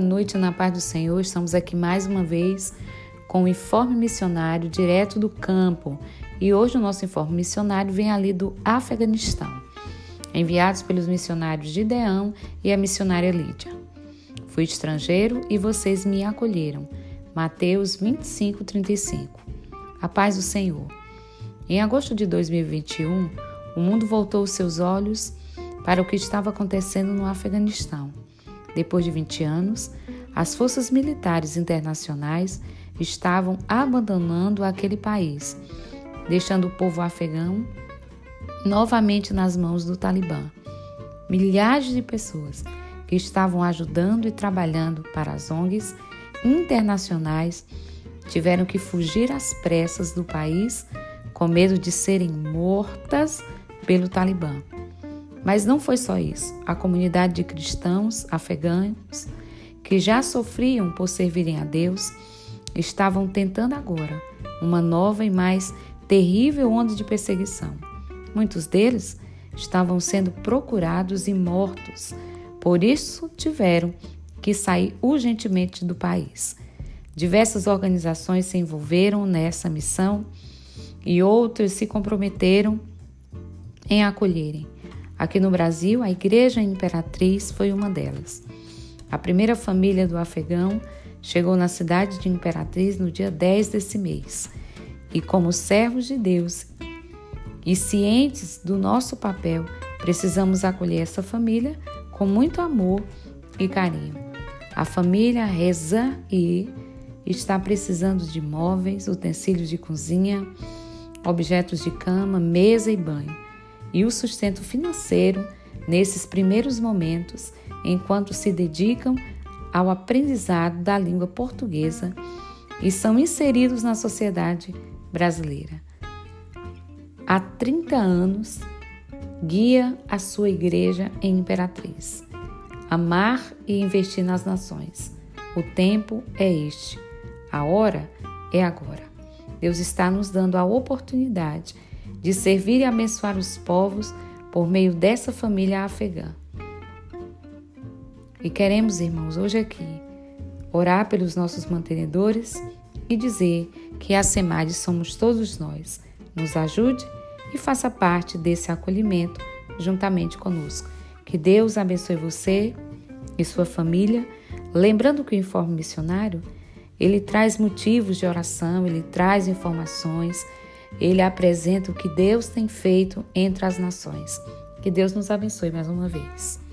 noite, na paz do Senhor. Estamos aqui mais uma vez com o informe missionário direto do campo. E hoje o nosso informe missionário vem ali do Afeganistão, enviados pelos missionários Gideão e a missionária Lídia. Fui estrangeiro e vocês me acolheram. Mateus 25, 35. A paz do Senhor. Em agosto de 2021, o mundo voltou seus olhos para o que estava acontecendo no Afeganistão. Depois de 20 anos, as forças militares internacionais estavam abandonando aquele país, deixando o povo afegão novamente nas mãos do Talibã. Milhares de pessoas que estavam ajudando e trabalhando para as ONGs internacionais tiveram que fugir às pressas do país com medo de serem mortas pelo Talibã. Mas não foi só isso. A comunidade de cristãos afegãos que já sofriam por servirem a Deus estavam tentando agora uma nova e mais terrível onda de perseguição. Muitos deles estavam sendo procurados e mortos, por isso tiveram que sair urgentemente do país. Diversas organizações se envolveram nessa missão e outras se comprometeram em acolherem. Aqui no Brasil, a Igreja Imperatriz foi uma delas. A primeira família do afegão chegou na cidade de Imperatriz no dia 10 desse mês. E como servos de Deus e cientes do nosso papel, precisamos acolher essa família com muito amor e carinho. A família Reza e está precisando de móveis, utensílios de cozinha, objetos de cama, mesa e banho e o sustento financeiro nesses primeiros momentos, enquanto se dedicam ao aprendizado da língua portuguesa e são inseridos na sociedade brasileira. Há 30 anos, guia a sua igreja em Imperatriz. Amar e investir nas nações. O tempo é este. A hora é agora. Deus está nos dando a oportunidade de servir e abençoar os povos por meio dessa família afegã. E queremos, irmãos, hoje aqui, orar pelos nossos mantenedores e dizer que a SEMAD somos todos nós. Nos ajude e faça parte desse acolhimento juntamente conosco. Que Deus abençoe você e sua família. Lembrando que o Informe Missionário, ele traz motivos de oração, ele traz informações, ele apresenta o que Deus tem feito entre as nações. Que Deus nos abençoe mais uma vez.